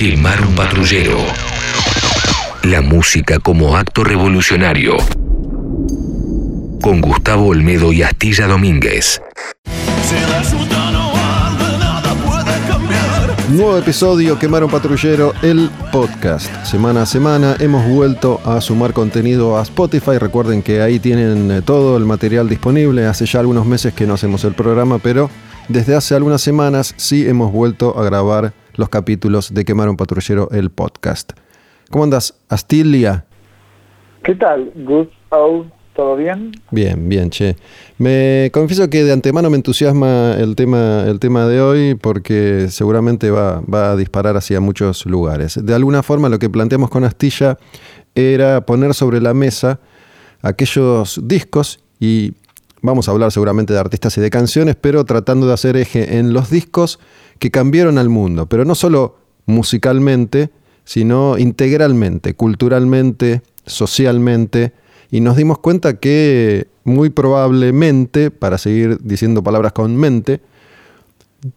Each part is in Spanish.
Quemar un patrullero. La música como acto revolucionario. Con Gustavo Olmedo y Astilla Domínguez. Nuevo episodio Quemar un patrullero, el podcast. Semana a semana hemos vuelto a sumar contenido a Spotify. Recuerden que ahí tienen eh, todo el material disponible. Hace ya algunos meses que no hacemos el programa, pero desde hace algunas semanas sí hemos vuelto a grabar los capítulos de Quemar un Patrullero, el podcast. ¿Cómo andas, Astilia? ¿Qué tal, Gus? ¿Todo bien? Bien, bien, che. Me confieso que de antemano me entusiasma el tema, el tema de hoy porque seguramente va, va a disparar hacia muchos lugares. De alguna forma lo que planteamos con Astilla era poner sobre la mesa aquellos discos y vamos a hablar seguramente de artistas y de canciones, pero tratando de hacer eje en los discos que cambiaron al mundo, pero no solo musicalmente, sino integralmente, culturalmente, socialmente, y nos dimos cuenta que muy probablemente, para seguir diciendo palabras con mente,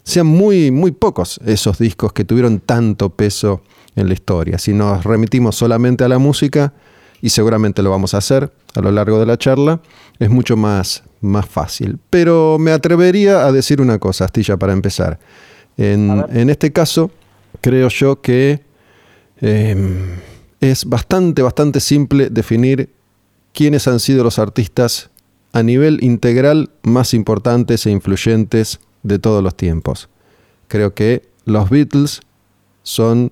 sean muy, muy pocos esos discos que tuvieron tanto peso en la historia. Si nos remitimos solamente a la música, y seguramente lo vamos a hacer a lo largo de la charla, es mucho más, más fácil. Pero me atrevería a decir una cosa, Astilla, para empezar. En, este caso, creo yo que em, es bastante, bastante simple definir quiénes han sido los artistas a nivel integral más importantes e influyentes de todos los tiempos. Creo que los Beatles son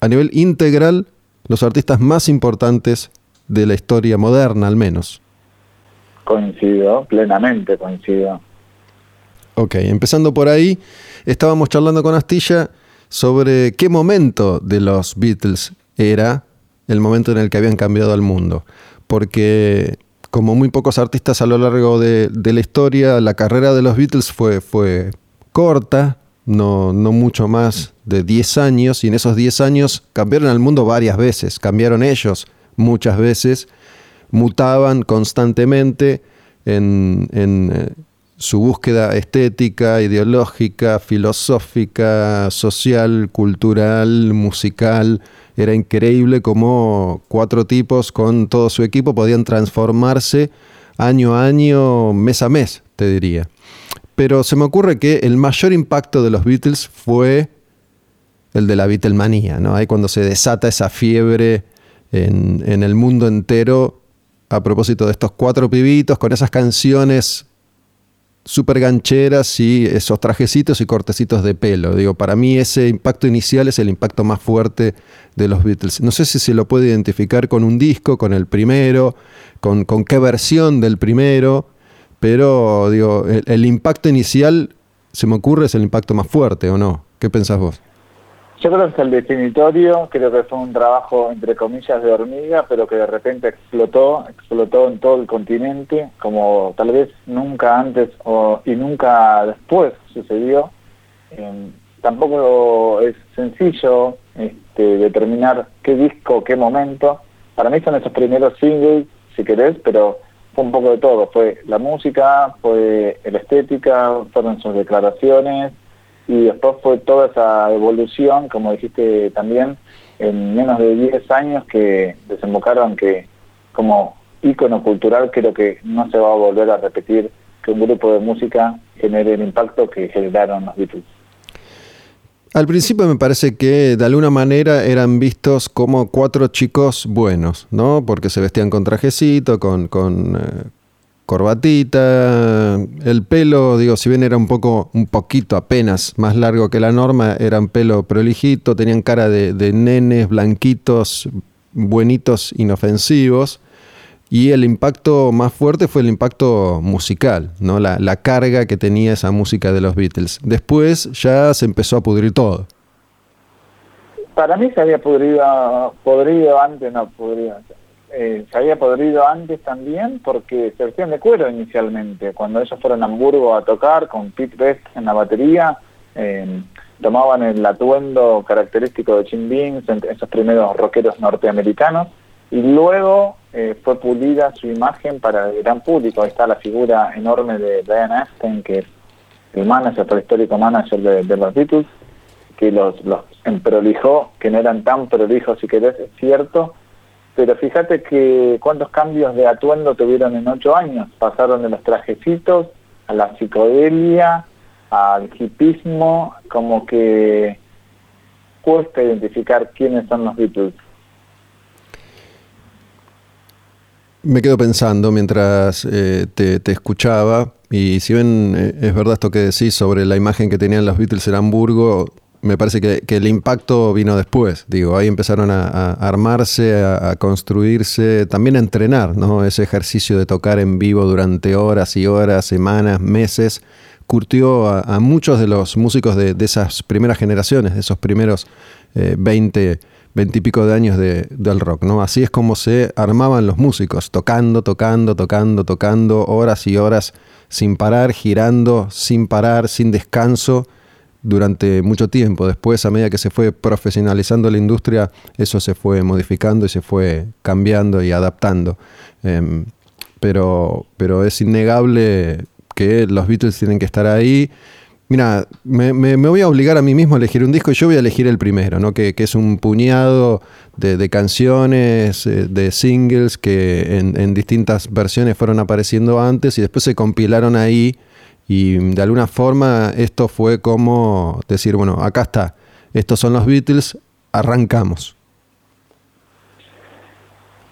a nivel integral los artistas más importantes de la historia moderna al menos. Coincido, plenamente coincido. Ok, empezando por ahí, estábamos charlando con Astilla sobre qué momento de los Beatles era el momento en el que habían cambiado al mundo. Porque como muy pocos artistas a lo largo de, la historia, la carrera de los Beatles fue, fue corta, no, no mucho más de 10 años, y en esos 10 años cambiaron al mundo varias veces, cambiaron ellos muchas veces, mutaban constantemente en, eh, su búsqueda estética, ideológica, filosófica, social, cultural, musical. Era increíble cómo cuatro tipos con todo su equipo podían transformarse año a año, mes a mes, te diría. Pero se me ocurre que el mayor impacto de los Beatles fue el de la Beatlemanía, ¿no? Ahí cuando se desata esa fiebre en, en el mundo entero a propósito de estos cuatro pibitos con esas canciones súper gancheras y esos trajecitos y cortecitos de pelo. Digo, para mí ese impacto inicial es el impacto más fuerte de los Beatles. No sé si se lo puede identificar con un disco, con el primero, con, con qué versión del primero, pero digo, el, el impacto inicial, se me ocurre, es el impacto más fuerte, ¿o no? ¿Qué pensás vos? Yo creo que es el definitorio, creo que fue un trabajo entre comillas de hormiga, pero que de repente explotó, explotó en todo el continente, como tal vez nunca antes o, y nunca después sucedió. Em, tampoco es sencillo este, determinar qué disco, qué momento. Para mí son esos primeros singles, si querés, pero fue un poco de todo. Fue la música, fue la estética, fueron sus declaraciones, y después fue toda esa evolución, como dijiste también, en menos de 10 años que desembocaron que como ícono cultural creo que no se va a volver a repetir que un grupo de música genere el impacto que generaron los Beatles. Al principio me parece que de alguna manera eran vistos como cuatro chicos buenos, ¿no? Porque se vestían con trajecito, con, con, eh, corbatita, el pelo, digo, si bien era un poco, un poquito apenas más largo que la norma, eran pelo prolijito, tenían cara de, nenes blanquitos, buenitos, inofensivos. Y el impacto más fuerte fue el impacto musical, ¿no? La, la, carga que tenía esa música de los Beatles. Después ya se empezó a pudrir todo. Para mí se había pudrido, podrido antes, no pudrido eh, se había podrido antes también porque se vestían de cuero inicialmente. Cuando ellos fueron a Hamburgo a tocar con Pete Best en la batería, eh, tomaban el atuendo característico de Jim Beans, esos primeros rockeros norteamericanos, y luego eh, fue pulida su imagen para el gran público. Ahí está la figura enorme de Diane Aston, que es el manager, el histórico manager de, de los Beatles, que los, los emprolijó, que no eran tan prolijos si querés, es cierto, pero fíjate que cuántos cambios de atuendo tuvieron en ocho años. Pasaron de los trajecitos a la psicodelia, al hipismo, como que cuesta identificar quiénes son los Beatles. Me quedo pensando mientras eh, te, escuchaba, y si bien eh, es verdad esto que decís sobre la imagen que tenían los Beatles en Hamburgo, me parece que, el impacto vino después. Digo, ahí empezaron a, armarse, a, construirse, también a entrenar, ¿no? Ese ejercicio de tocar en vivo durante horas y horas, semanas, meses, curtió a, muchos de los músicos de, esas primeras generaciones, de esos primeros 20, eh, 20 y pico de años del rock, ¿no? Así es como se armaban los músicos, tocando, tocando, tocando, tocando, horas y horas sin parar, girando, sin parar, sin descanso, durante mucho tiempo. Después, a medida que se fue profesionalizando la industria, eso se fue modificando y se fue cambiando y adaptando. Em, pero, pero es innegable que los Beatles tienen que estar ahí. Mira, me, voy a obligar a mí mismo a elegir un disco y yo voy a elegir el primero, ¿no? que, es un puñado de, canciones, eh, de singles que en, distintas versiones fueron apareciendo antes y después se compilaron ahí y de alguna forma esto fue como decir, bueno, acá está, estos son los Beatles, arrancamos.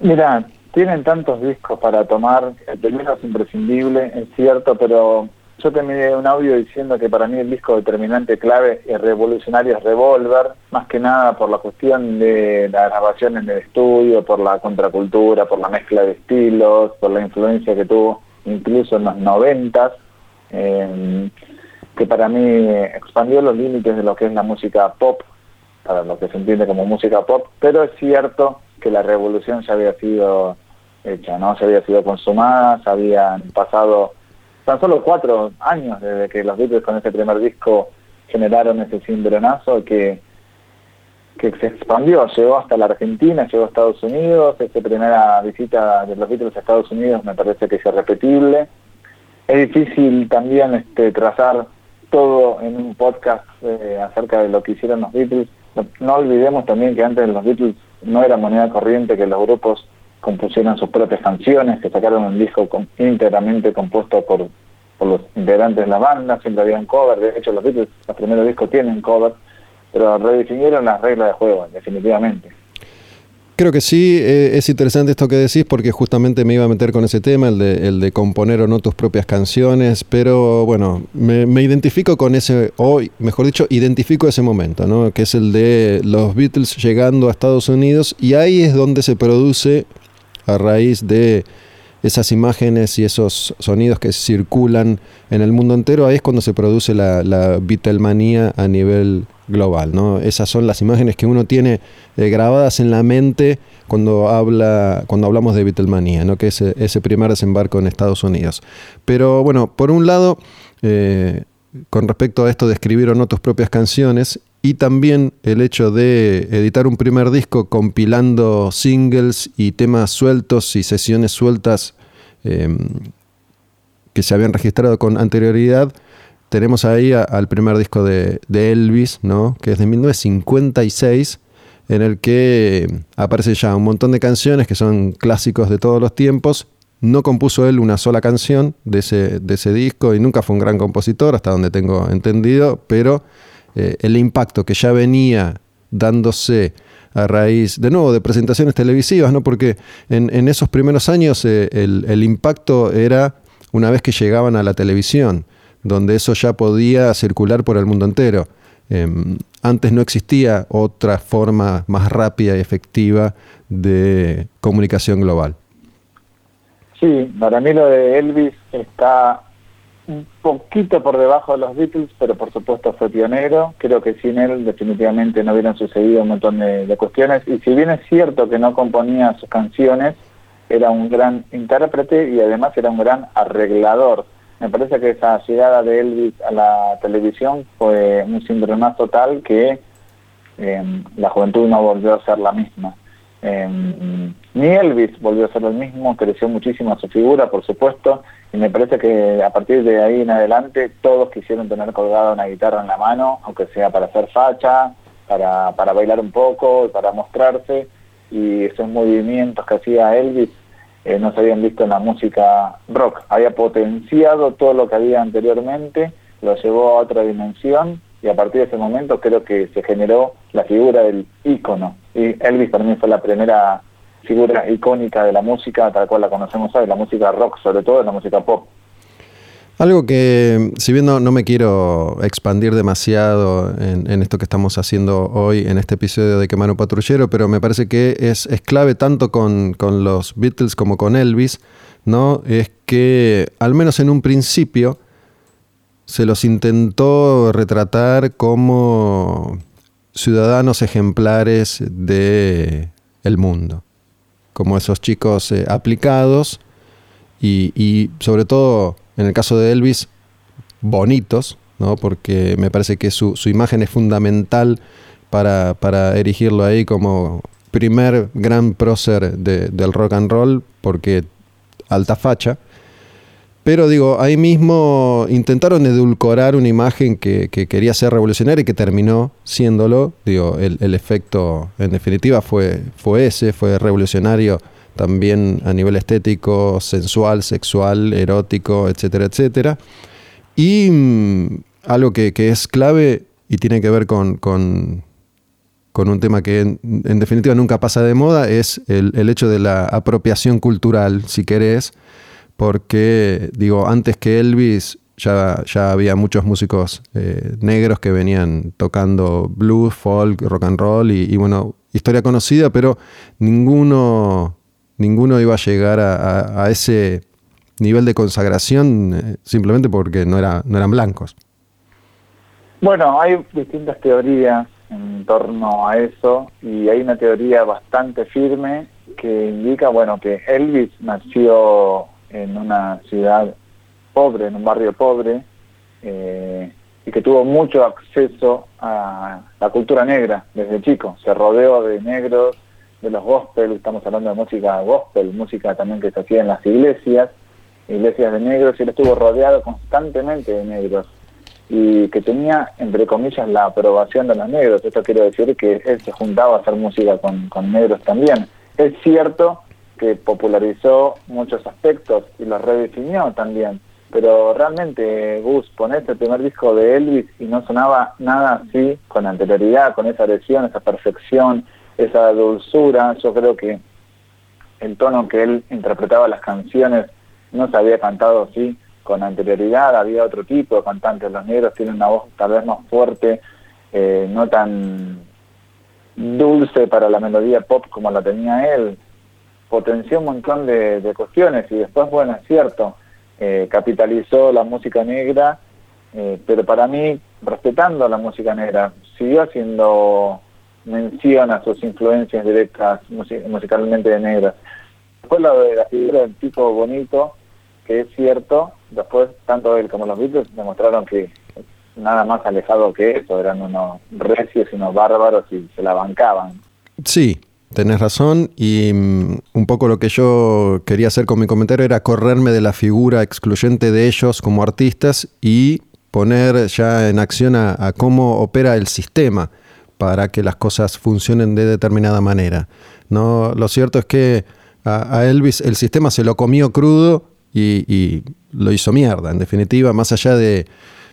Mira, tienen tantos discos para tomar, el primero es imprescindible, es cierto, pero yo te envié un audio diciendo que para mí el disco determinante clave y revolucionario es Revolver, más que nada por la cuestión de la grabación en el estudio, por la contracultura, por la mezcla de estilos, por la influencia que tuvo incluso en los noventas, eh, que para mí expandió los límites de lo que es la música pop, para lo que se entiende como música pop, pero es cierto que la revolución ya había sido hecha, ¿no? Se había sido consumada, se habían pasado tan solo cuatro años desde que los Beatles con ese primer disco generaron ese cimbronazo que, que se expandió, llegó hasta la Argentina, llegó a Estados Unidos, esa primera visita de los Beatles a Estados Unidos me parece que es irrepetible. Es difícil también este, trazar todo en un podcast eh, acerca de lo que hicieron los Beatles. no olvidemos también que antes de los Beatles no era moneda corriente que los grupos compusieron sus propias canciones, que sacaron un disco íntegramente compuesto por, los integrantes de la banda, siempre había un cover, de hecho los Beatles, los primeros discos tienen cover, pero redefinieron las reglas de juego, definitivamente. Creo que sí, eh, es interesante esto que decís porque justamente me iba a meter con ese tema, el de, el de componer o no tus propias canciones, pero bueno, me, identifico con ese, hoy, mejor dicho, identifico ese momento, ¿no? que es el de los Beatles llegando a Estados Unidos y ahí es donde se produce a raíz de esas imágenes y esos sonidos que circulan en el mundo entero, ahí es cuando se produce la, la Beatlemanía a nivel global. ¿no? Esas son las imágenes que uno tiene eh, grabadas en la mente cuando, habla, cuando hablamos de Beatlemanía, ¿no? que es ese primer desembarco en Estados Unidos. Pero bueno, por un lado, eh, con respecto a esto de escribir o no tus propias canciones, y también el hecho de editar un primer disco compilando singles y temas sueltos y sesiones sueltas que se habían registrado con anterioridad. Tenemos ahí al primer disco de, Elvis, ¿no? que es de 1956, en el que aparece ya un montón de canciones que son clásicos de todos los tiempos. No compuso él una sola canción de ese, disco y nunca fue un gran compositor, hasta donde tengo entendido, pero eh, el impacto que ya venía dándose a raíz, de nuevo, de presentaciones televisivas, ¿no? Porque en, esos primeros años eh, el, impacto era una vez que llegaban a la televisión, donde eso ya podía circular por el mundo entero. Em, antes no existía otra forma más rápida y efectiva de comunicación global. Sí, para mí lo de Elvis está un poquito por debajo de los Beatles, pero por supuesto fue pionero. Creo que sin él definitivamente no hubieran sucedido un montón de, cuestiones. Y si bien es cierto que no componía sus canciones, era un gran intérprete y además era un gran arreglador. Me parece que esa llegada de Elvis a la televisión fue un síndrome total que em, la juventud no volvió a ser la misma. Em, ni Elvis volvió a ser el mismo, creció muchísimo su figura, por supuesto, y me parece que a partir de ahí en adelante todos quisieron tener colgada una guitarra en la mano, aunque sea para hacer facha, para, para bailar un poco, para mostrarse, y esos movimientos que hacía Elvis eh, no se habían visto en la música rock. Había potenciado todo lo que había anteriormente, lo llevó a otra dimensión y a partir de ese momento creo que se generó la figura del ícono. Y Elvis mí fue la primera figura icónica de la música, tal cual la conocemos hoy, la música rock, sobre todo la música pop. Algo que, si bien no, me quiero expandir demasiado en, esto que estamos haciendo hoy en este episodio de Quemano Patrullero, pero me parece que es, clave tanto con, con, los Beatles como con Elvis, ¿no? Es que, al menos en un principio, se los intentó retratar como ciudadanos ejemplares de el mundo, como esos chicos eh, aplicados y, sobre todo en el caso de Elvis bonitos, ¿no? porque me parece que su, imagen es fundamental para, para, erigirlo ahí como primer gran prócer del rock and roll, porque alta facha pero digo, ahí mismo intentaron edulcorar una imagen que, quería ser revolucionaria y que terminó siéndolo. Digo, el, efecto en definitiva fue, fue ese, fue revolucionario también a nivel estético, sensual, sexual, erótico, etcétera, etcétera. Y mm, algo que, es clave y tiene que ver con, con, un tema que en, definitiva nunca pasa de moda, es el, el hecho de la apropiación cultural, si querés porque, digo, antes que Elvis ya, ya había muchos músicos eh, negros que venían tocando blues, folk, rock and roll y, bueno, historia conocida, pero ninguno, ninguno iba a llegar a, ese nivel de consagración eh, simplemente porque no, no eran blancos. Bueno, hay distintas teorías en torno a eso y hay una teoría bastante firme que indica, bueno, que Elvis nació en una ciudad pobre, en un barrio pobre, eh, y que tuvo mucho acceso a la cultura negra desde chico. Se rodeó de negros, de los gospel, estamos hablando de música gospel, música también que se hacía en las iglesias, iglesias de negros, y él estuvo rodeado constantemente de negros y que tenía, entre comillas, la aprobación de los negros. Esto quiero decir que él se juntaba a hacer música con, con negros también. Es cierto que popularizó muchos aspectos y los redefinió también. Pero realmente, Gus, ponés el primer disco de Elvis y no sonaba nada así con anterioridad, con esa adhesión, esa perfección, esa dulzura. Yo creo que el tono que él interpretaba las canciones no se había cantado así con anterioridad, había otro tipo de cantantes. Los negros tienen una voz tal vez más fuerte, eh, no tan dulce para la melodía pop como la tenía él potenció un montón de, cuestiones y después, bueno, es cierto, eh, capitalizó la música negra, eh, pero para mí, respetando la música negra, siguió haciendo mención a sus influencias directas musicalmente de negras. Después lo de la figura del tipo bonito, que es cierto, después tanto él como los Beatles demostraron que nada más alejado que eso, eran unos recios y unos bárbaros y se la bancaban. Sí, Tenés razón y mm, un poco lo que yo quería hacer con mi comentario era correrme de la figura excluyente de ellos como artistas y poner ya en acción a, cómo opera el sistema para que las cosas funcionen de determinada manera. ¿no? Lo cierto es que a, Elvis el sistema se lo comió crudo y, lo hizo mierda, en definitiva, más allá de,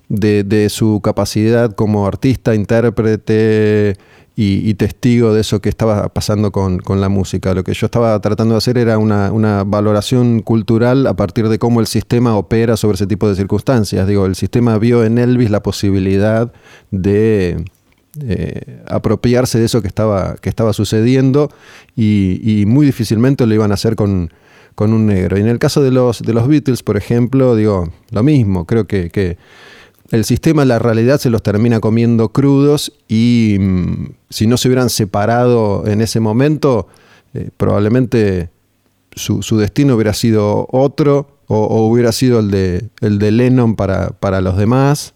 de su capacidad como artista, intérprete, y, testigo de eso que estaba pasando con, la música. Lo que yo estaba tratando de hacer era una, valoración cultural a partir de cómo el sistema opera sobre ese tipo de circunstancias. Digo, el sistema vio en Elvis la posibilidad de eh, apropiarse de eso que estaba, que estaba sucediendo y, muy difícilmente lo iban a hacer con, un negro. Y en el caso de los, de los Beatles, por ejemplo, digo, lo mismo, creo que, que el sistema, la realidad, se los termina comiendo crudos y mm, si no se hubieran separado en ese momento, eh, probablemente su, destino hubiera sido otro o, hubiera sido el de, el de Lennon para, para los demás.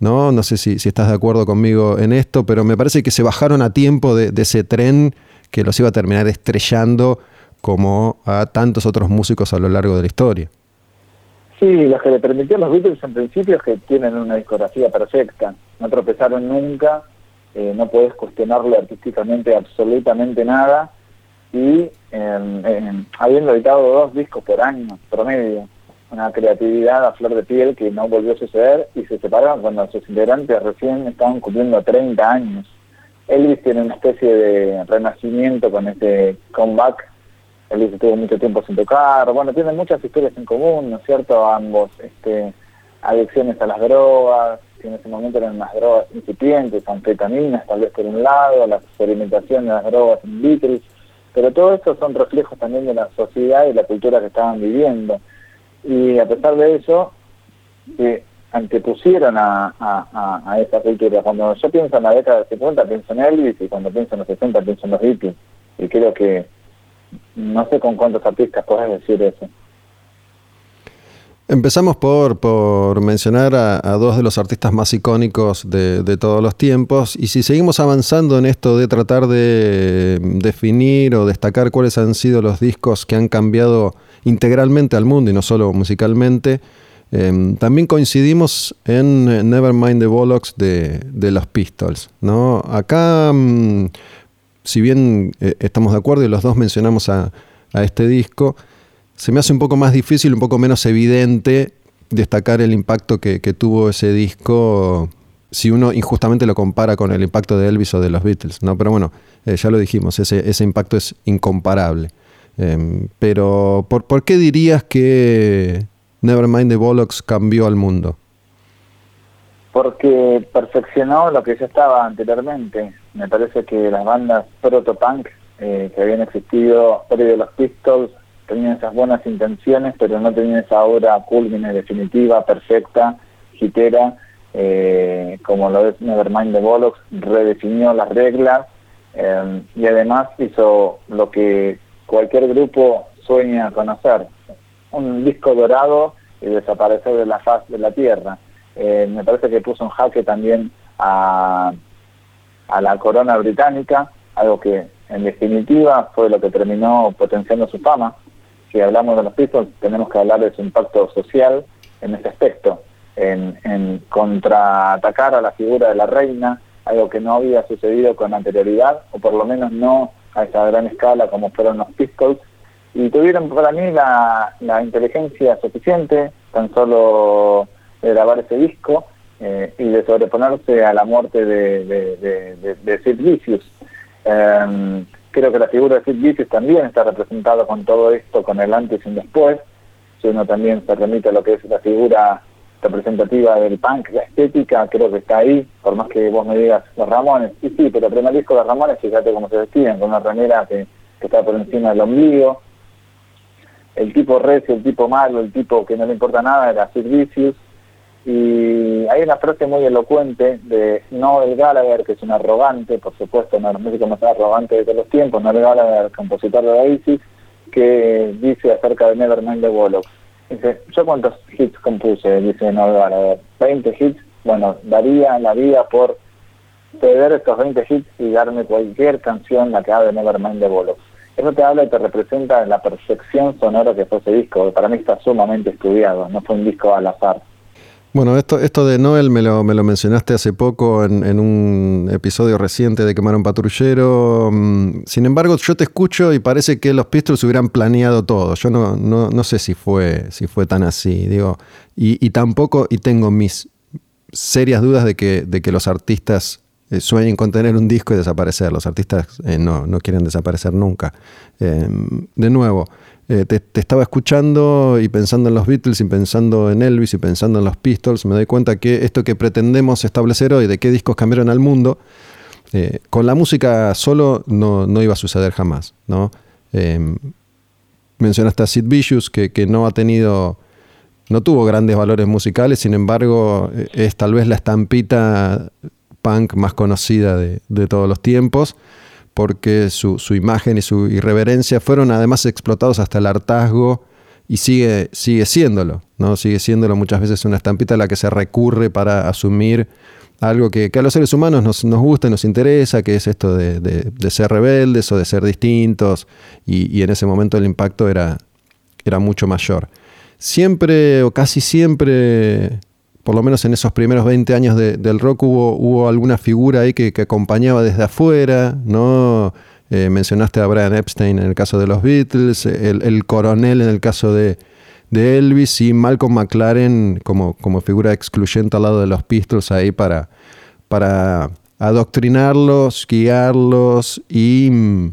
¿No? No sé si, estás de acuerdo conmigo en esto, pero me parece que se bajaron a tiempo de, ese tren que los iba a terminar estrellando como a tantos otros músicos a lo largo de la historia. Sí, lo que le permitió a los Beatles en principio es que tienen una discografía perfecta, no tropezaron nunca, eh, no puedes cuestionarle artísticamente absolutamente nada y habiendo editado dos discos por año promedio, una creatividad a flor de piel que no volvió a suceder y se separaron cuando sus integrantes recién estaban cumpliendo 30 años. Elvis tiene una especie de renacimiento con este comeback. Elvis estuvo mucho tiempo sin tocar. Bueno, tienen muchas historias en común, ¿no es cierto? Ambos, este, adicciones a las drogas, que en ese momento eran unas drogas incipientes, anfetaminas tal vez por un lado, la experimentación de las drogas en Beatles, pero todo esto son reflejos también de la sociedad y la cultura que estaban viviendo y a pesar de eso, se antepusieron a, a, esa cultura. Cuando yo pienso en la década de 50, pienso en Elvis, y cuando pienso en los 60, pienso en los Beatles. Y creo que no sé con cuántos artistas puedes decir eso. Empezamos por, por mencionar a, dos de los artistas más icónicos de, de, todos los tiempos y si seguimos avanzando en esto de tratar de definir o destacar cuáles han sido los discos que han cambiado integralmente al mundo y no solo musicalmente. Em, también coincidimos en eh, Nevermind the Bollocks de, los Pistols. ¿no? Acá, mm, si bien eh, estamos de acuerdo y los dos mencionamos a, este disco, se me hace un poco más difícil, un poco menos evidente destacar el impacto que, tuvo ese disco si uno injustamente lo compara con el impacto de Elvis o de los Beatles. ¿no? Pero bueno, eh, ya lo dijimos, ese, ese impacto es incomparable. Em, pero, ¿por, ¿por, qué dirías que Nevermind the Bollocks cambió al mundo? Porque perfeccionó lo que ya estaba anteriormente. Me parece que las bandas proto-punk eh, que habían existido previo de los Pistols tenían esas buenas intenciones, pero no tenían esa obra culmine, definitiva, perfecta, hitera, eh, como lo es Nevermind the Bollocks, redefinió las reglas em, y además hizo lo que cualquier grupo sueña conocer. Un disco dorado y desaparecer de la faz de la Tierra. Eh, me parece que puso un jaque también a, a la corona británica, algo que en definitiva fue lo que terminó potenciando su fama. Si hablamos de los pisos, tenemos que hablar de su impacto social en ese aspecto, en, en contraatacar a la figura de la reina, algo que no había sucedido con anterioridad, o por lo menos no a esa gran escala como fueron los Pistols, y tuvieron para mí la, inteligencia suficiente, tan solo de grabar ese disco eh, y de sobreponerse a la muerte de, de, Sid Vicious. Em, creo que la figura de Sid Vicious también está representada con todo esto, con el antes y un después. Si uno también se remite a lo que es la figura representativa del punk, la estética, creo que está ahí, por más que vos me digas los Ramones, y sí, pero el primer disco de los Ramones, fíjate cómo se vestían, con una remera que, está por encima del ombligo, el tipo recio, el tipo malo, el tipo que no le importa nada era Sid Vicious, y hay una frase muy elocuente de Noel Gallagher, que es un arrogante, por supuesto, uno de los músicos más arrogantes de todos los tiempos, Noel Gallagher, compositor de Oasis, que dice acerca de Nevermind the Bollocks, Dice, ¿yo cuántos hits compuse? Dice no, a ver, 20 hits. Bueno, daría la vida por ceder estos 20 hits y darme cualquier canción la que haga de Nevermind de Bolos. Eso te habla y te representa la percepción sonora que fue ese disco, para mí está sumamente estudiado, no fue un disco al azar. Bueno, esto, esto de Noel me lo, me lo mencionaste hace poco en, un episodio reciente de Quemar un Patrullero. Mm, sin embargo, yo te escucho y parece que los Pistols hubieran planeado todo. Yo no, no, sé si fue, si fue tan así. Digo, y, tampoco, y tengo mis serias dudas de que, de que los artistas eh, sueñen con tener un disco y desaparecer. Los artistas eh, no, no quieren desaparecer nunca. Eh, de nuevo, eh, te, estaba escuchando y pensando en los Beatles y pensando en Elvis y pensando en los Pistols, me doy cuenta que esto que pretendemos establecer hoy, de qué discos cambiaron al mundo, eh, con la música solo no, iba a suceder jamás. ¿no? Em, mencionaste a Sid Vicious, que, no ha tenido, no tuvo grandes valores musicales, sin embargo eh, es tal vez la estampita punk más conocida de, de todos los tiempos porque su, imagen y su irreverencia fueron además explotados hasta el hartazgo y sigue, sigue siéndolo, ¿no? Sigue siéndolo muchas veces una estampita a la que se recurre para asumir algo que, a los seres humanos nos, nos gusta y nos interesa, que es esto de, ser rebeldes o de ser distintos, y, en ese momento el impacto era, era mucho mayor. Siempre o casi siempre, por lo menos en esos primeros 20 años del rock, hubo, hubo alguna figura ahí que, acompañaba desde afuera, ¿no? Eh, mencionaste a Brian Epstein en el caso de los Beatles, el, coronel en el caso de, Elvis y Malcolm McLaren como, como, figura excluyente al lado de los Pistols ahí para, para adoctrinarlos, guiarlos y mm,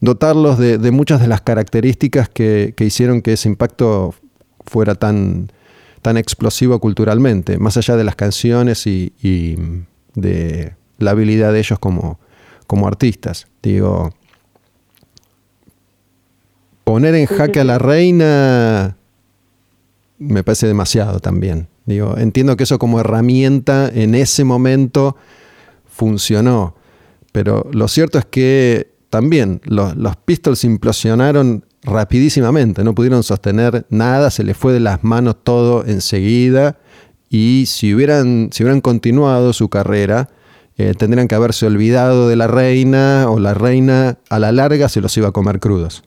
dotarlos de, muchas de las características que, hicieron que ese impacto fuera tan, tan explosivo culturalmente, más allá de las canciones y, y mm, de la habilidad de ellos como, como artistas. Digo, poner en jaque a la reina me parece demasiado también. Digo, entiendo que eso como herramienta en ese momento funcionó, pero lo cierto es que también los, los Pistols implosionaron rapidísimamente, no pudieron sostener nada, se les fue de las manos todo enseguida y si hubieran, si hubieran continuado su carrera, eh, tendrían que haberse olvidado de la reina o la reina a la larga se los iba a comer crudos.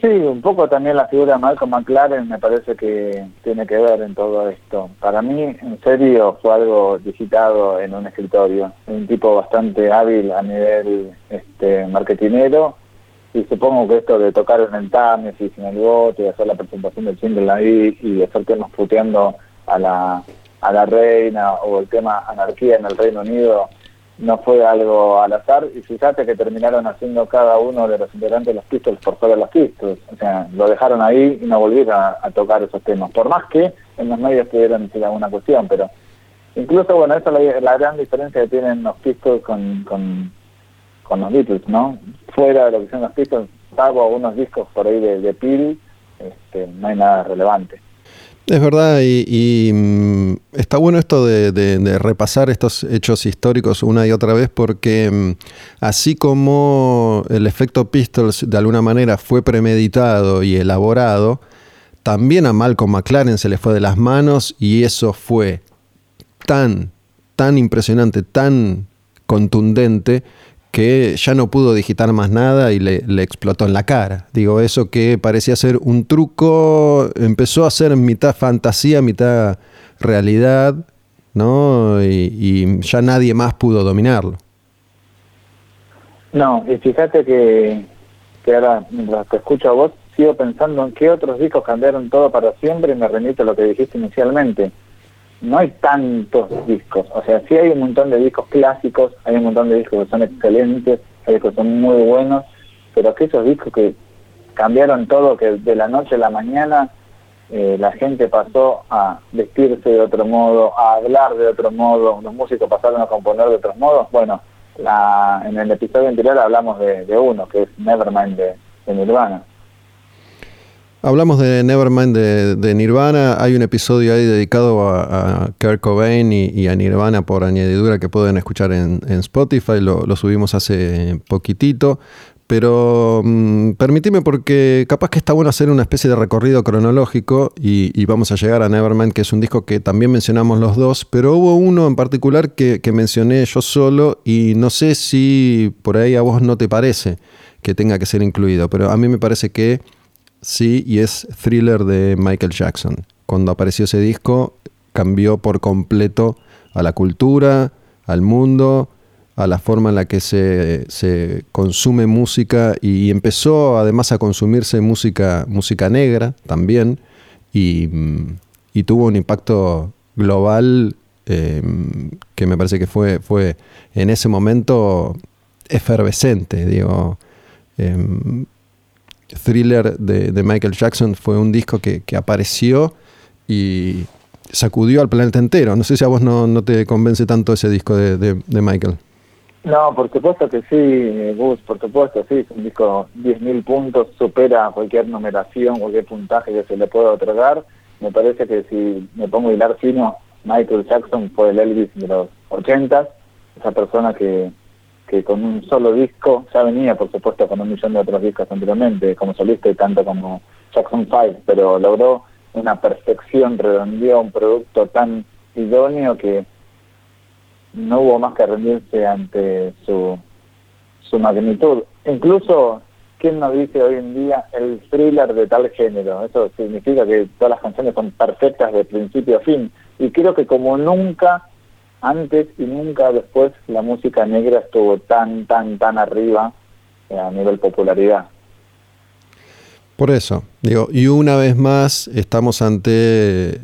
Sí, un poco también la figura de Malcolm McLaren me parece que tiene que ver en todo esto. Para mí, en serio, fue algo digitado en un escritorio. Un tipo bastante hábil a nivel este, marketinero y supongo que esto de tocar en el Támesis, en el bote, y hacer la presentación del single ahí y hacer temas puteando a la a la reina o el tema anarquía en el Reino Unido no fue algo al azar. Y fíjate que terminaron haciendo cada uno de los integrantes de los Pistols por fuera de los Pistols, o sea, lo dejaron ahí y no volvieron a, tocar esos temas, por más que en los medios pudieran decir alguna cuestión, pero incluso, bueno, esa es la, gran diferencia que tienen los Pistols con, con, los Beatles, ¿no? Fuera de lo que son los Pistols, salvo algunos discos por ahí de, de Peel, este, no hay nada relevante. Es verdad, y, mm, está bueno esto de, repasar estos hechos históricos una y otra vez, porque mm, así como el efecto Pistols de alguna manera fue premeditado y elaborado, también a Malcolm McLaren se le fue de las manos y eso fue tan, tan impresionante, tan contundente, que ya no pudo digitar más nada y le, explotó en la cara. Digo, eso que parecía ser un truco, empezó a ser mitad fantasía, mitad realidad, ¿no? Y, ya nadie más pudo dominarlo. No, y fíjate que, que ahora, mientras te escucho a vos, sigo pensando en qué otros discos cambiaron todo para siempre y me remito a lo que dijiste inicialmente no hay tantos discos. O sea, sí hay un montón de discos clásicos, hay un montón de discos que son excelentes, hay discos que son muy buenos, pero aquellos discos que cambiaron todo, que de la noche a la mañana eh, la gente pasó a vestirse de otro modo, a hablar de otro modo, los músicos pasaron a componer de otros modos. Bueno, la, en el episodio anterior hablamos de, uno, que es Nevermind de, de Nirvana. Hablamos de Nevermind de, Nirvana. Hay un episodio ahí dedicado a, Kurt Cobain y, a Nirvana por añadidura que pueden escuchar en, Spotify. Lo, subimos hace poquitito. Pero mm, permíteme porque capaz que está bueno hacer una especie de recorrido cronológico y, vamos a llegar a Nevermind, que es un disco que también mencionamos los dos, pero hubo uno en particular que mencioné yo solo y no sé si por ahí a vos no te parece que tenga que ser incluido, pero a mí me parece que Sí, y es Thriller de Michael Jackson. Cuando apareció ese disco, cambió por completo a la cultura, al mundo, a la forma en la que se, consume música y empezó además a consumirse música, música negra también y, tuvo un impacto global em, que me parece que fue, fue en ese momento efervescente, digo. Em, Thriller de, Michael Jackson fue un disco que, apareció y sacudió al planeta entero. No sé si a vos no, te convence tanto ese disco de, Michael. No, por supuesto que sí, Gus, por supuesto, sí, es un disco 10.000 puntos, supera cualquier numeración, cualquier puntaje que se le pueda otorgar. Me parece que si me pongo a hilar fino, Michael Jackson fue el Elvis de los 80, esa persona que, que con un solo disco, ya venía por supuesto con un millón de otros discos anteriormente, como solista y tanto como Jackson 5, pero logró una perfección, redondeó un producto tan idóneo que no hubo más que rendirse ante su, su magnitud. Incluso, ¿quién nos dice hoy en día el thriller de tal género? Eso significa que todas las canciones son perfectas de principio a fin. Y creo que como nunca antes y nunca después la música negra estuvo tan, tan, tan arriba eh, a nivel popularidad. Por eso, digo, y una vez más estamos ante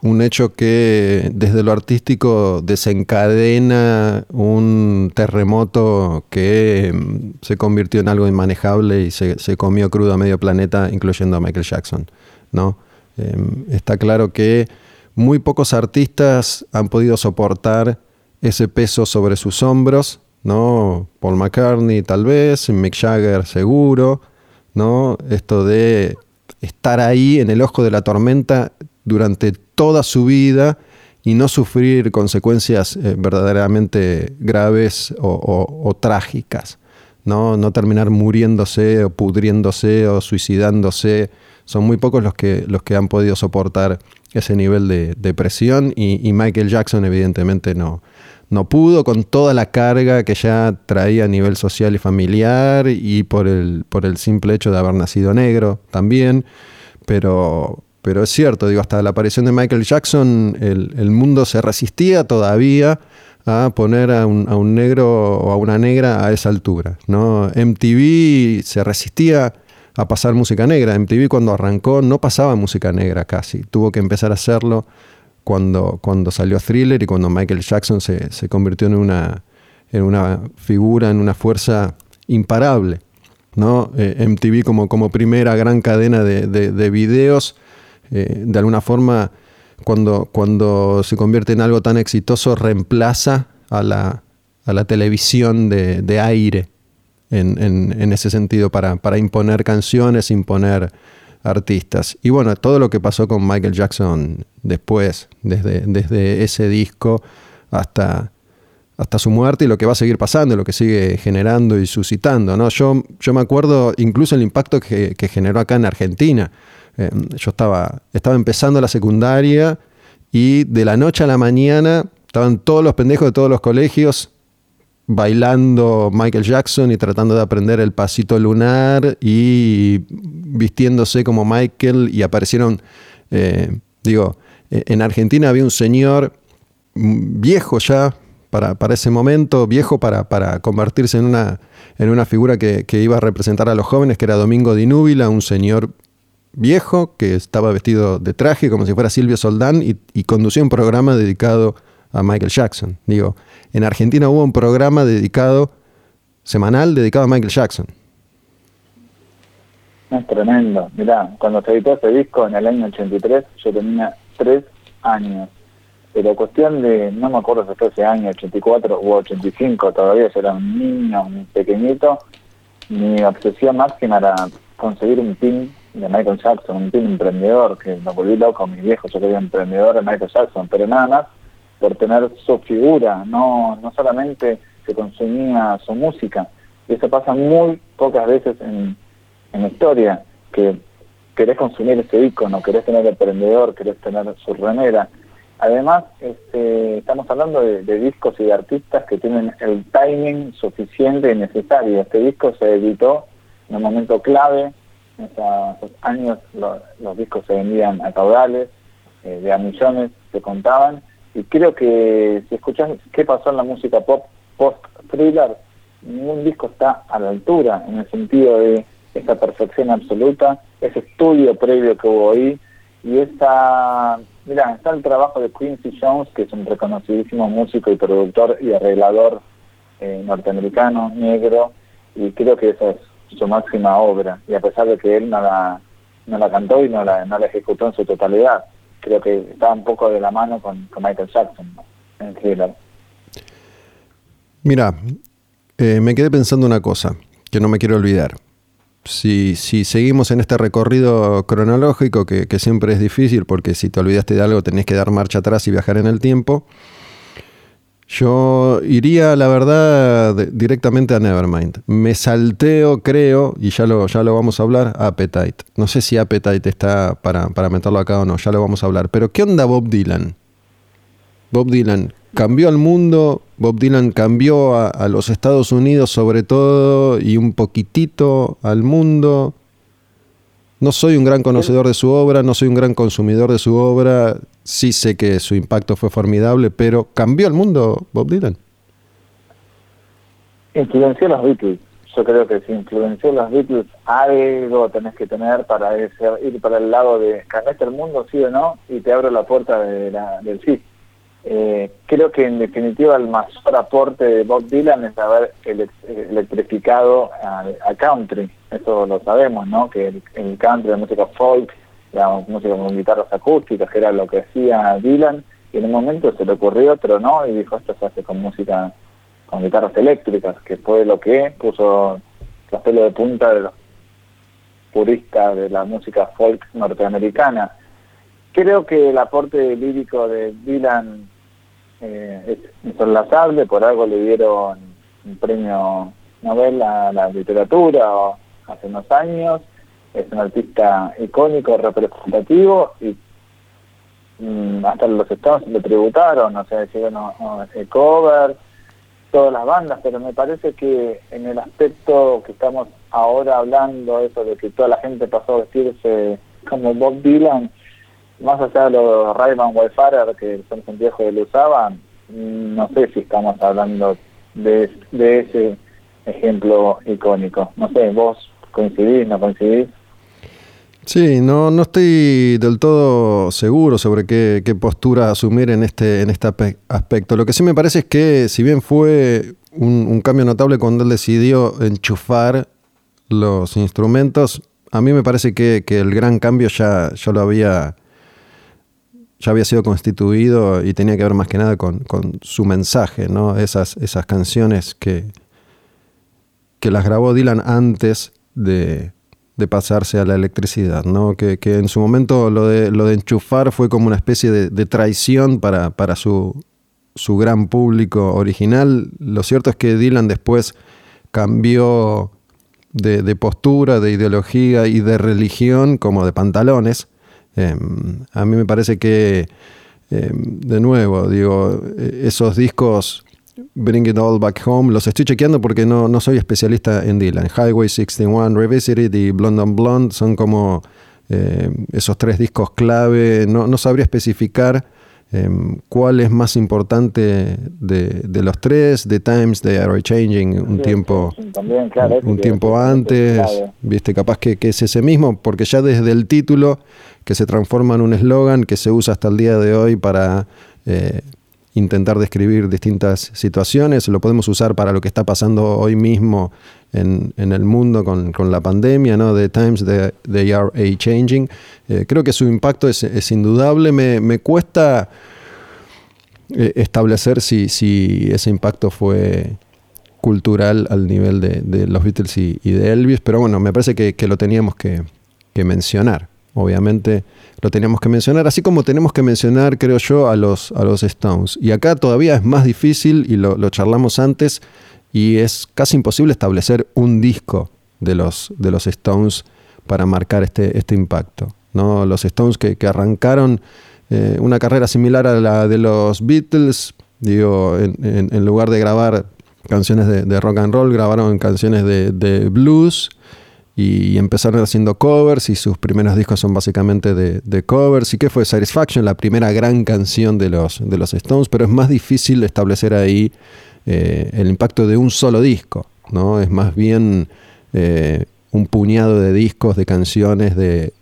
un hecho que desde lo artístico desencadena un terremoto que mm, se convirtió en algo inmanejable y se, comió crudo a medio planeta, incluyendo a Michael Jackson. ¿no? Em, está claro que muy pocos artistas han podido soportar ese peso sobre sus hombros, ¿no? Paul McCartney tal vez, Mick Jagger seguro, ¿no? Esto de estar ahí en el ojo de la tormenta durante toda su vida y no sufrir consecuencias eh, verdaderamente graves o, trágicas, ¿no? no terminar muriéndose o pudriéndose o suicidándose. Son muy pocos los que, los que han podido soportar ese nivel de, presión y, Michael Jackson evidentemente no, no pudo con toda la carga que ya traía a nivel social y familiar y por el, por el simple hecho de haber nacido negro también, pero, pero es cierto, digo, hasta la aparición de Michael Jackson el, mundo se resistía todavía a poner a un, a un, negro o a una negra a esa altura. ¿no? MTV se resistía a pasar música negra. MTV cuando arrancó no pasaba música negra casi. Tuvo que empezar a hacerlo cuando, cuando salió Thriller y cuando Michael Jackson se, convirtió en una, en una figura, en una fuerza imparable. ¿no? Eh, MTV como, como primera gran cadena de, videos, eh, de alguna forma, cuando, cuando se convierte en algo tan exitoso, reemplaza a la, a la televisión de, de aire en, ese sentido para, para, imponer canciones, imponer artistas. Y bueno, todo lo que pasó con Michael Jackson después, desde, ese disco hasta, hasta su muerte y lo que va a seguir pasando, lo que sigue generando y suscitando. ¿no? Yo, yo me acuerdo incluso el impacto que, generó acá en Argentina. Eh, yo estaba, estaba empezando la secundaria y de la noche a la mañana estaban todos los pendejos de todos los colegios bailando Michael Jackson y tratando de aprender el pasito lunar y vistiéndose como Michael y aparecieron, eh, digo, e-, en Argentina había un señor viejo ya para, para ese momento, viejo para, para convertirse en una, en una figura que, iba a representar a los jóvenes, que era Domingo Di Núbila, un señor viejo que estaba vestido de traje como si fuera Silvio Soldán y, y conducía un programa dedicado a Michael Jackson. Digo, en Argentina hubo un programa dedicado, semanal, dedicado a Michael Jackson. Es tremendo. Mirá, cuando se editó ese disco en el año 83, yo tenía tres años. Pero cuestión de, no me acuerdo si fue ese año, 84 u 85, todavía yo era un niño, un pequeñito, mi obsesión máxima era conseguir un pin de Michael Jackson, un pin emprendedor, que me volví loco, mis viejos, yo quería emprendedor de Michael Jackson, pero nada más por tener su figura, no, no solamente se consumía su música. Y eso pasa muy pocas veces en, en historia, que querés consumir ese icono, querés tener el prendedor, querés tener su remera. Además, este, estamos hablando de, discos y de artistas que tienen el timing suficiente y necesario. Este disco se editó en un momento clave, en esos años los discos se vendían a caudales, eh, de a millones se contaban, y creo que si escuchas qué pasó en la música pop post-thriller, ningún disco está a la altura en el sentido de esta perfección absoluta, ese estudio previo que hubo ahí y esta, mira, está el trabajo de Quincy Jones, que es un reconocidísimo músico y productor y arreglador eh, norteamericano, negro, y creo que esa es su máxima obra, y a pesar de que él no la, no la cantó y no la, no la ejecutó en su totalidad, creo que estaba un poco de la mano con, Michael Jackson en thriller. Mira, eh, me quedé pensando una cosa que no me quiero olvidar. Si, si seguimos en este recorrido cronológico, que, que siempre es difícil porque si te olvidaste de algo tenés que dar marcha atrás y viajar en el tiempo, yo iría, la verdad, directamente a Nevermind. Me salteo, creo, y ya lo, ya lo vamos a hablar, Appetite. No sé si Appetite está para, para meterlo acá o no, ya lo vamos a hablar. Pero, ¿qué onda Bob Dylan? Bob Dylan, cambió al mundo, Bob Dylan cambió a, los Estados Unidos sobre todo y un poquitito al mundo. No soy un gran conocedor de su obra, no soy un gran consumidor de su obra, sí sé que su impacto fue formidable, pero ¿cambió el mundo Bob Dylan? Influenció a los Beatles. Yo creo que si influenció a los Beatles, algo tenés que tener para ir para el lado de cambiaste el mundo, sí o no, y te abro la puerta de la, del sí. Eh, creo que en definitiva el mayor aporte de Bob Dylan es haber electrificado al country. Eso lo sabemos, ¿no? Que el, country, la música folk, la música con guitarras acústicas, que era lo que hacía Dylan, y en un momento se le ocurrió otro, ¿no? Y dijo, esto se hace con música, con guitarras eléctricas, que fue lo que puso la pelo de punta de los puristas de la música folk norteamericana Creo que el aporte lírico de Dylan eh, es insolazable, por algo le dieron un premio Nobel a la literatura hace unos años, es un artista icónico, representativo y mm, hasta los Estados le tributaron, o sea, hicieron cover, todas las bandas, pero me parece que en el aspecto que estamos ahora hablando, eso de que toda la gente pasó a vestirse como Bob Dylan, más allá de los Rayman Wayfarer que son viejos que lo usaban, no sé si estamos hablando de, ese ejemplo icónico. No sé, vos coincidís, no coincidís. Sí, no, no estoy del todo seguro sobre qué, postura asumir en este, en este aspecto. Lo que sí me parece es que, si bien fue un, cambio notable cuando él decidió enchufar los instrumentos, a mí me parece que, que el gran cambio ya, ya lo había ya había sido constituido y tenía que ver más que nada con, su mensaje, ¿no? Esas, esas canciones que, que las grabó Dylan antes de, pasarse a la electricidad, ¿no? Que, en su momento lo de, lo de enchufar fue como una especie de, traición para, para su, su, gran público original. Lo cierto es que Dylan después cambió de, de postura, de ideología y de religión como de pantalones Em, a mí me parece que, em, de nuevo, digo, esos discos Bring It All Back Home, los estoy chequeando porque no, no soy especialista en Dylan. Highway 61 Revisited y Blonde on Blonde son como em, esos tres discos clave. No, no sabría especificar cuál es más importante de, los tres. The Times They Are Changing, un tiempo, un tiempo antes, viste, capaz que, que es ese mismo, porque ya desde el título que se transforma en un eslogan que se usa hasta el día de hoy para eh, intentar describir distintas situaciones. Lo podemos usar para lo que está pasando hoy mismo en, el mundo con, la pandemia, ¿no? The times they, are a changing. Eh, creo que su impacto es, indudable. Me, cuesta eh, establecer si, si, ese impacto fue cultural al nivel de, los Beatles y, de Elvis, pero bueno, me parece que, lo teníamos que mencionar obviamente lo teníamos que mencionar, así como tenemos que mencionar, creo yo, a los, a los Stones. Y acá todavía es más difícil, y lo, charlamos antes, y es casi imposible establecer un disco de los, de los Stones para marcar este, este impacto. ¿no? Los Stones que, arrancaron eh, una carrera similar a la de los Beatles, digo, en, lugar de grabar canciones de, rock and roll, grabaron canciones de, de blues y empezaron haciendo covers y sus primeros discos son básicamente de, covers. ¿Y qué fue Satisfaction? La primera gran canción de los, de los Stones, pero es más difícil establecer ahí eh, el impacto de un solo disco, ¿no? Es más bien eh, un puñado de discos, de canciones, de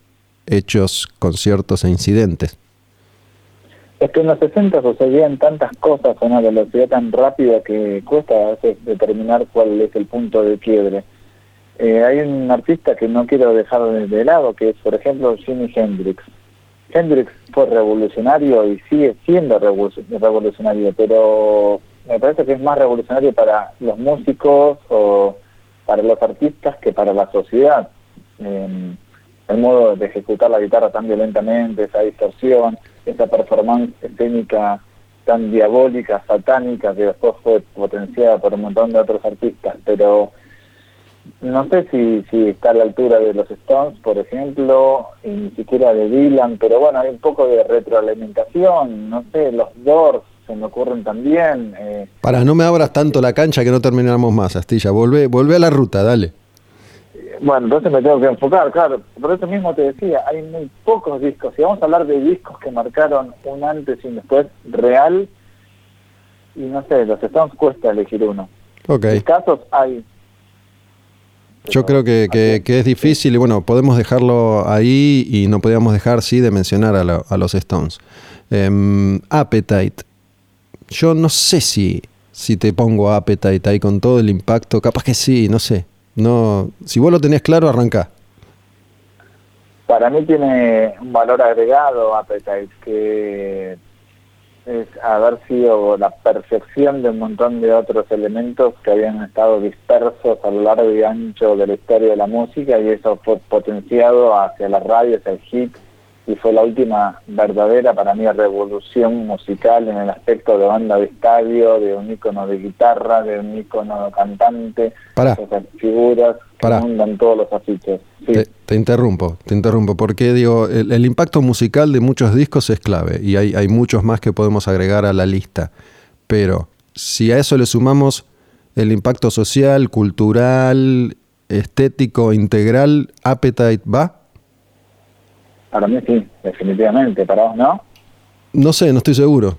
hechos, conciertos e incidentes. Es que en los 60 sucedían tantas cosas con una velocidad tan rápida que cuesta a determinar cuál es el punto de quiebre eh, hay un artista que no quiero dejar de, lado, que es, por ejemplo, Jimi Hendrix. Hendrix fue revolucionario y sigue siendo revolucionario, pero me parece que es más revolucionario para los músicos o para los artistas que para la sociedad. Em, el modo de ejecutar la guitarra tan violentamente, esa distorsión, esa performance escénica tan diabólica, satánica, que después fue potenciada por un montón de otros artistas, pero no sé si, si está a la altura de los Stones, por ejemplo, y ni siquiera de Dylan, pero bueno, hay un poco de retroalimentación, no sé, los Doors se me ocurren también. Eh, Para, no me abras tanto la cancha que no terminamos más, Astilla. Volvé, volvé a la ruta, dale. Bueno, entonces me tengo que enfocar, claro. Por eso mismo te decía, hay muy pocos discos. Si vamos a hablar de discos que marcaron un antes y un después real, y no sé, los Stones cuesta elegir uno. Ok. casos hay. Yo creo que, que, es difícil y bueno, podemos dejarlo ahí y no podíamos dejar, sí, de mencionar a, a los Stones. Em, Appetite. Yo no sé si, si te pongo Appetite ahí con todo el impacto. Capaz que sí, no sé. No, si vos lo tenés claro, arranca. Para mí tiene un valor agregado Appetite, que es haber sido la perfección de un montón de otros elementos que habían estado dispersos a lo largo y ancho de la historia de la música y eso fue potenciado hacia la radio, hacia el hit y fue la última verdadera para mí revolución musical en el aspecto de banda de estadio, de un icono de guitarra, de un icono cantante, de figuras que mandan todos los afiches. Te, interrumpo, te interrumpo, porque digo, el, impacto musical de muchos discos es clave y hay, hay muchos más que podemos agregar a la lista, pero si a eso le sumamos el impacto social, cultural, estético, integral, Appetite va. Para mí sí, definitivamente. ¿Para vos no? No sé, no estoy seguro.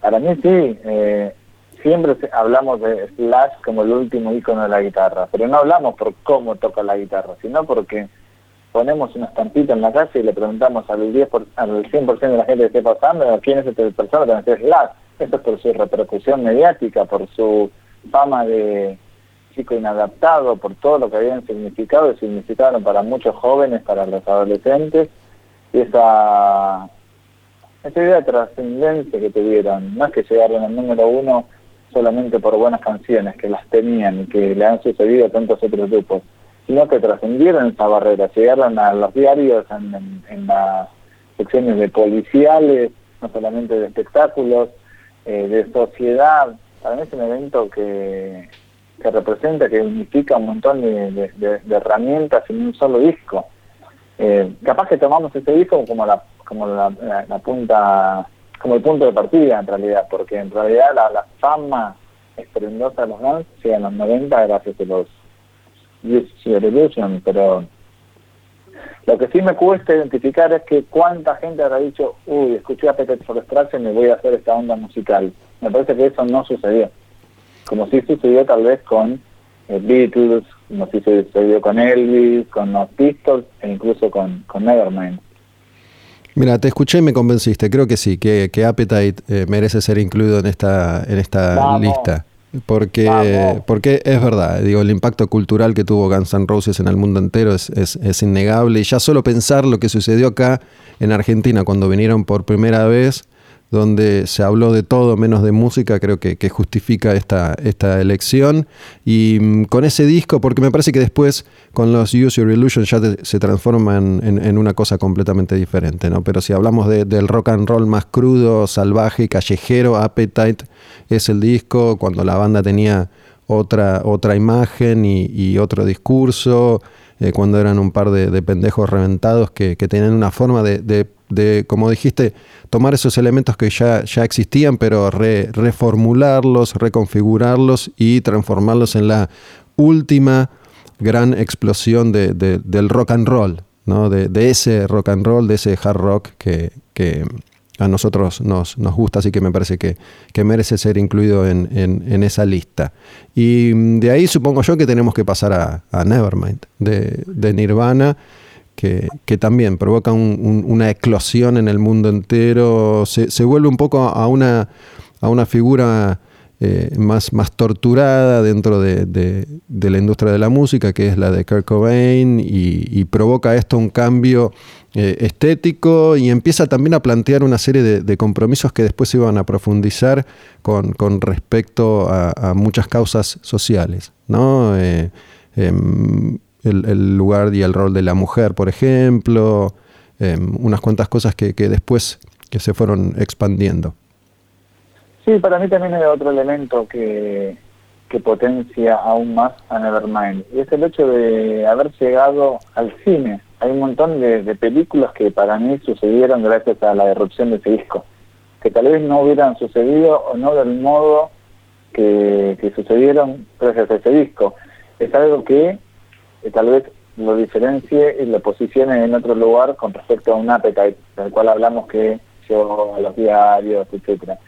Para mí sí. Eh, siempre hablamos de Slash como el último icono de la guitarra, pero no hablamos por cómo toca la guitarra, sino porque ponemos una estampita en la casa y le preguntamos al, 10 al 100% de la gente que esté pasando quién es esta persona que Slash. Esto es por su repercusión mediática, por su fama de chico inadaptado por todo lo que habían significado y significaron para muchos jóvenes, para los adolescentes, y esa, esa idea de trascendencia que tuvieron, no es que llegaron al número uno solamente por buenas canciones que las tenían y que le han sucedido a tantos otros grupos, sino que trascendieron esa barrera, llegaron a los diarios en, las secciones de policiales, no solamente de espectáculos, eh, de sociedad. Para mí es un evento que que representa, que unifica un montón de, herramientas en un solo disco. Eh, capaz que tomamos ese disco como la como la, punta como el punto de partida en realidad porque en realidad la, fama estrendosa de los Guns llega en los 90 gracias a los Use pero lo que sí me cuesta identificar es que cuánta gente habrá dicho uy escuché a Peter for y me voy a hacer esta onda musical me parece que eso no sucedió como si sucedió tal vez con eh, Beatles, como si sucedió con Elvis, con los Pistols e incluso con, con Nevermind. Mira, te escuché y me convenciste. Creo que sí, que, que Appetite eh, merece ser incluido en esta, en esta lista. Porque, porque es verdad, digo, el impacto cultural que tuvo Guns N' Roses en el mundo entero es, es, es, innegable. Y ya solo pensar lo que sucedió acá en Argentina cuando vinieron por primera vez donde se habló de todo menos de música, creo que, justifica esta, esta elección. Y mm, con ese disco, porque me parece que después con los Use Your Illusion ya se transforman en, una cosa completamente diferente, ¿no? Pero si hablamos del rock and roll más crudo, salvaje, callejero, Appetite es el disco, cuando la banda tenía otra, otra imagen y, otro discurso, eh, cuando eran un par de, pendejos reventados que, que, tenían una forma de de, como dijiste, tomar esos elementos que ya, ya existían, pero reformularlos, reconfigurarlos y transformarlos en la última gran explosión de, del rock and roll, ¿no? de, ese rock and roll, de ese hard rock que, a nosotros nos, nos, gusta, así que me parece que, merece ser incluido en, esa lista. Y de ahí supongo yo que tenemos que pasar a, a Nevermind, de, de Nirvana que, también provoca una eclosión en el mundo entero, se, vuelve un poco a una, a una figura eh, más, más torturada dentro de, la industria de la música, que es la de Kurt Cobain, y, provoca esto un cambio eh, estético y empieza también a plantear una serie de, compromisos que después se iban a profundizar con, respecto a, muchas causas sociales. ¿no? Eh, el, lugar y el rol de la mujer, por ejemplo, em, unas cuantas cosas que, que después que se fueron expandiendo. Sí, para mí también hay otro elemento que, que potencia aún más a Nevermind, y es el hecho de haber llegado al cine. Hay un montón de, películas que para mí sucedieron gracias a la erupción de ese disco. que tal vez no hubieran sucedido o no del modo que, que sucedieron gracias a ese disco. Es algo que tal vez lo diferencie y lo posicione en otro lugar con respecto a un Appetite, del cual hablamos que llegó a los diarios, etcétera.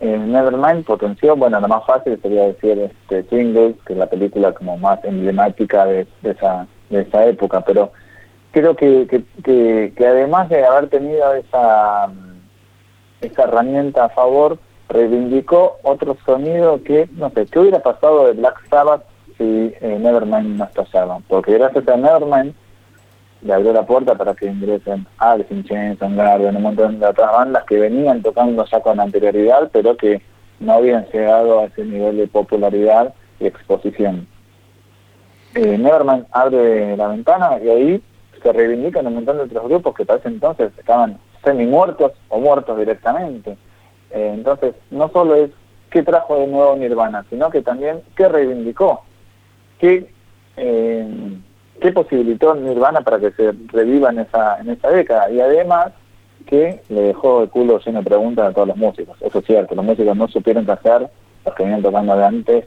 En Nevermind potenció, bueno, lo más fácil sería decir este Singles, que es la película como más emblemática de, esa de esa época, pero creo que, que, que, además de haber tenido esa, esa herramienta a favor, reivindicó otro sonido que, no sé, ¿qué hubiera pasado de Black Sabbath si eh, Nevermind no estallaba? Porque gracias a Nevermind le abrió la puerta para que ingresen Alice in Chains, Garden, un montón de otras bandas que venían tocando ya con anterioridad, pero que no habían llegado a ese nivel de popularidad y exposición. Eh, Nevermind abre la ventana y ahí se reivindican un montón de otros grupos que para ese entonces estaban semi muertos o muertos directamente. Eh, entonces, no solo es qué trajo de nuevo Nirvana, sino que también qué reivindicó, qué eh, qué posibilitó Nirvana para que se reviva en esa, en esa década. Y además que le dejó el culo lleno de preguntas a todos los músicos. Eso es cierto, los músicos no supieron qué hacer, los que venían tocando de antes,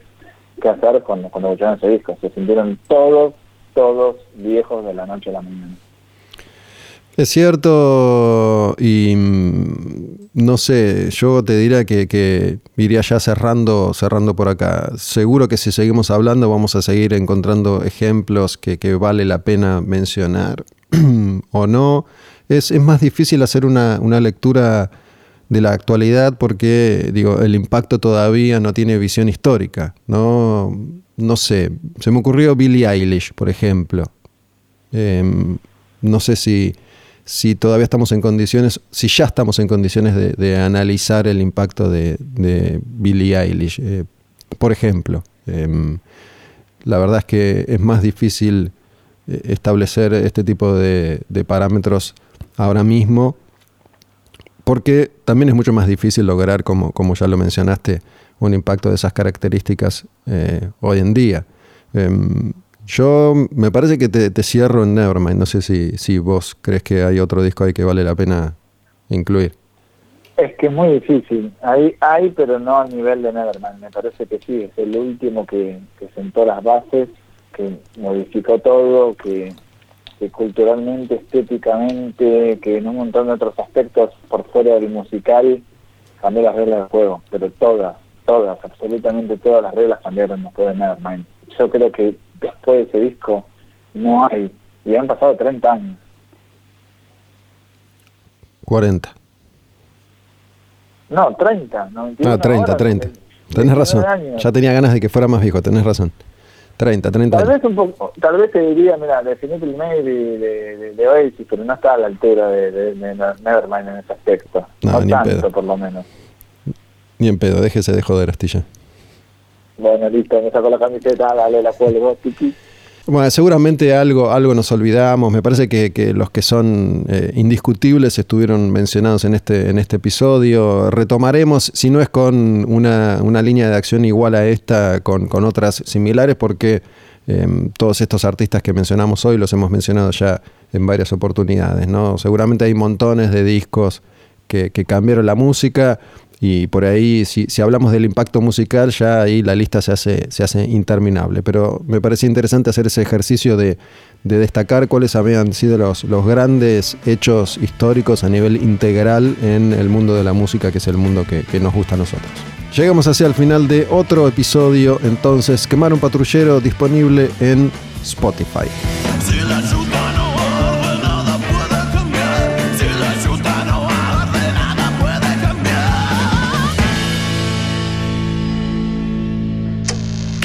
qué hacer cuando, cuando escucharon ese disco. Se sintieron todos, todos viejos de la noche a la mañana. Es cierto y mm, no sé, yo te diría que, iría ya cerrando, cerrando por acá. Seguro que si seguimos hablando vamos a seguir encontrando ejemplos que, vale la pena mencionar o no. Es, es, más difícil hacer una, una lectura de la actualidad porque digo, el impacto todavía no tiene visión histórica. No, no sé, se me ocurrió Billie Eilish, por ejemplo. Em, no sé si si todavía estamos en condiciones, si ya estamos en condiciones de, analizar el impacto de, de Billie Eilish. Eh, por ejemplo, em, la verdad es que es más difícil eh, establecer este tipo de, parámetros ahora mismo, porque también es mucho más difícil lograr, como, ya lo mencionaste, un impacto de esas características eh, hoy en día. Yo me parece que te, cierro en Nevermind. No sé si, si vos crees que hay otro disco ahí que vale la pena incluir. Es que es muy difícil. Hay, hay, pero no al nivel de Nevermind. Me parece que sí, es el último que, sentó las bases, que modificó todo, que, que, culturalmente, estéticamente, que en un montón de otros aspectos por fuera del musical cambió las reglas del juego. Pero todas, todas, absolutamente todas las reglas cambiaron después de Nevermind. Yo creo que después de ese disco no hay. Y han pasado 30 años. 40. No, 30. No, ah, 30, 30. Tenés razón. Ya tenía ganas de que fuera más viejo, tenés razón. 30, 30 tal Vez un poco, tal vez te diría, mira, Definitive Maybe de, de, de, Oasis, pero no está a la altura de, de, Nevermind en ese aspecto. No, no tanto, por lo menos. Ni en pedo, déjese de joder, Astilla. Bueno, listo, me saco la camiseta, dale, la cuelgo, tiki. Bueno, seguramente algo, algo nos olvidamos. Me parece que, los que son eh, indiscutibles estuvieron mencionados en este, en este episodio. Retomaremos, si no es con una, una línea de acción igual a esta, con, con otras similares, porque em, todos estos artistas que mencionamos hoy los hemos mencionado ya en varias oportunidades. ¿no? Seguramente hay montones de discos que, que cambiaron la música. Y por ahí, si, si, hablamos del impacto musical, ya ahí la lista se hace, se hace interminable. Pero me parece interesante hacer ese ejercicio de, destacar cuáles habían sido los, los, grandes hechos históricos a nivel integral en el mundo de la música, que es el mundo que, que nos gusta a nosotros. Llegamos hacia el final de otro episodio, entonces, Quemar un patrullero disponible en Spotify.